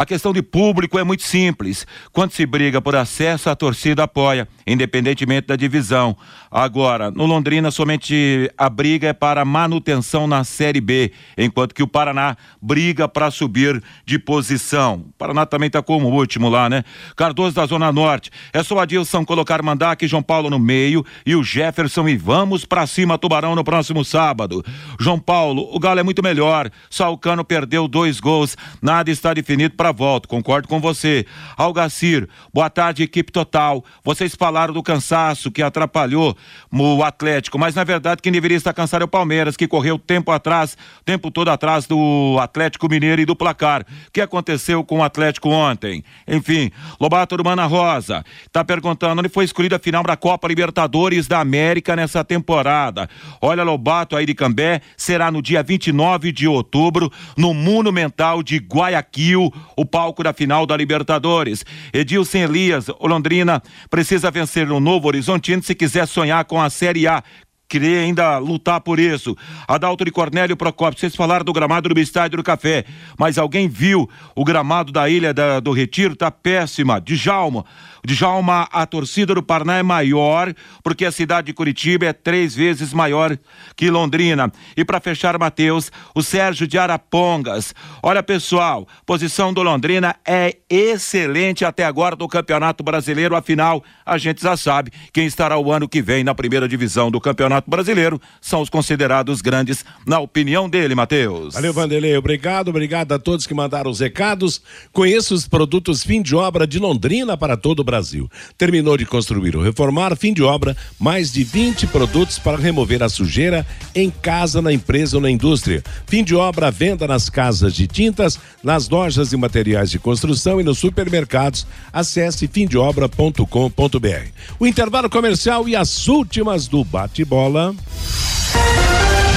A questão de público é muito simples. Quando se briga por acesso, a torcida apoia, independentemente da divisão. Agora, no Londrina, somente a briga é para manutenção na Série B, enquanto que o Paraná briga para subir de posição. O Paraná também está como último lá, né? Cardoso da Zona Norte. É só Adilson colocar Mandaque e João Paulo no meio e o Jefferson e vamos para cima, Tubarão, no próximo sábado. João Paulo, o Galo é muito melhor. Só o Cano perdeu dois gols. Nada está definido para volta. Concordo com você. Algacir, boa tarde, equipe total. Vocês falaram do cansaço que atrapalhou o Atlético, mas na verdade quem deveria estar cansado é o Palmeiras, que correu tempo atrás, tempo todo atrás do Atlético Mineiro e do placar. O que aconteceu com o Atlético ontem? Enfim, Lobato do Mana Rosa está perguntando onde foi escolhida a final da Copa Libertadores da América nessa temporada. Olha, Lobato aí de Cambé, será no dia 29 de outubro, no Monumental de Guayaquil, o palco da final da Libertadores. Edilson Elias, Londrina, precisa vencer no Novo Horizontino se quiser sonhar com a Série A. Queria ainda lutar por isso. Adalto de Cornélio Procopio, vocês falaram do gramado do Estádio do Café, mas alguém viu o gramado da Ilha da- do Retiro? Tá péssima. Djalma, Djalma, a torcida do Paraná é maior, porque a cidade de Curitiba é três vezes maior que Londrina. E para fechar, Matheus, o Sérgio de Arapongas. Olha, pessoal, posição do Londrina é excelente até agora do Campeonato Brasileiro. Afinal, a gente já sabe quem estará o ano que vem na primeira divisão do Campeonato Brasileiro. São os considerados grandes, na opinião dele, Matheus. Valeu, Vanderlei. Obrigado, obrigado a todos que mandaram os recados. Conheça os produtos fim de obra de Londrina para todo o Brasil. Terminou de construir ou reformar, fim de obra, mais de 20 produtos para remover a sujeira em casa, na empresa ou na indústria. Fim de obra, venda nas casas de tintas, nas lojas de materiais de construção e nos supermercados. Acesse fimdeobra.com.br. O intervalo comercial e as últimas do bate-bola.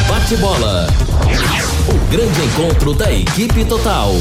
Bate-bola. O grande encontro da equipe total.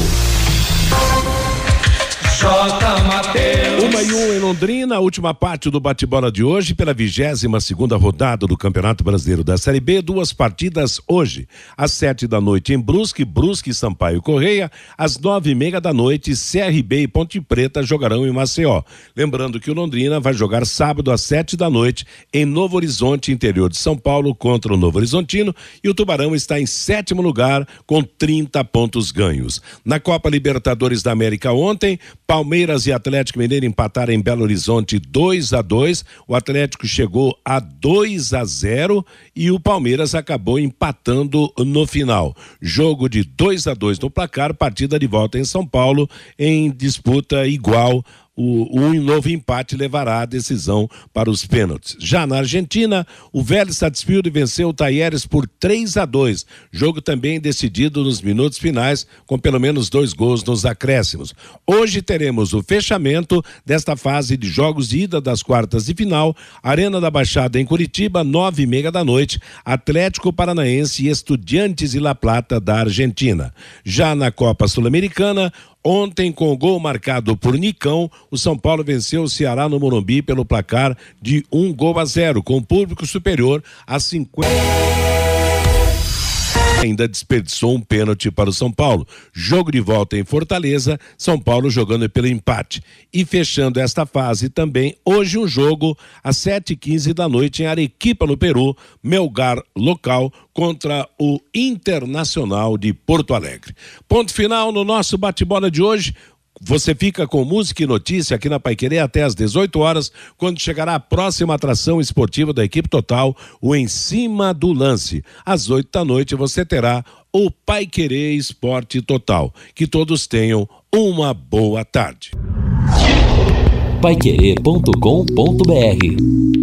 J. Mateus. Uma e um em Londrina, última parte do bate-bola de hoje, pela vigésima segunda rodada do Campeonato Brasileiro da Série B, duas partidas hoje. Às sete da noite em Brusque, Brusque e Sampaio Correia. Às nove e meia da noite, CRB e Ponte Preta jogarão em Maceió. Lembrando que o Londrina vai jogar sábado às sete da noite em Novo Horizonte, interior de São Paulo, contra o Novo Horizontino. E o Tubarão está em sétimo lugar com 30 pontos ganhos. Na Copa Libertadores da América ontem, Palmeiras e Atlético Mineiro empataram em Belo Horizonte 2 a 2. O Atlético chegou a 2 a 0 e o Palmeiras acabou empatando no final. Jogo de 2 a 2 no placar, partida de volta em São Paulo em disputa igual o, um novo empate levará a decisão para os pênaltis. Já na Argentina, o Vélez Sarsfield venceu o Tayeres por 3 a 2. Jogo também decidido nos minutos finais, com pelo menos dois gols nos acréscimos. Hoje teremos o fechamento desta fase de jogos de ida das quartas de final. Arena da Baixada em Curitiba, nove e meia da noite. Atlético Paranaense e Estudiantes e La Plata da Argentina. Já na Copa Sul-Americana, Ontem, com o gol marcado por Nicão, o São Paulo venceu o Ceará no Morumbi pelo placar de um gol a zero, com público superior a 50 ainda desperdiçou um pênalti para o São Paulo. Jogo de volta em Fortaleza, São Paulo jogando pelo empate. E fechando esta fase também, hoje um jogo às 7h15 da noite em Arequipa, no Peru, Melgar local contra o Internacional de Porto Alegre. Ponto final no nosso bate-bola de hoje. Você fica com música e notícia aqui na Paiquerê até às 18 horas, quando chegará a próxima atração esportiva da equipe total, o Em Cima do Lance. Às 8 da noite você terá o Paiquerê Esporte Total. Que todos tenham uma boa tarde. Paiquerê.com.br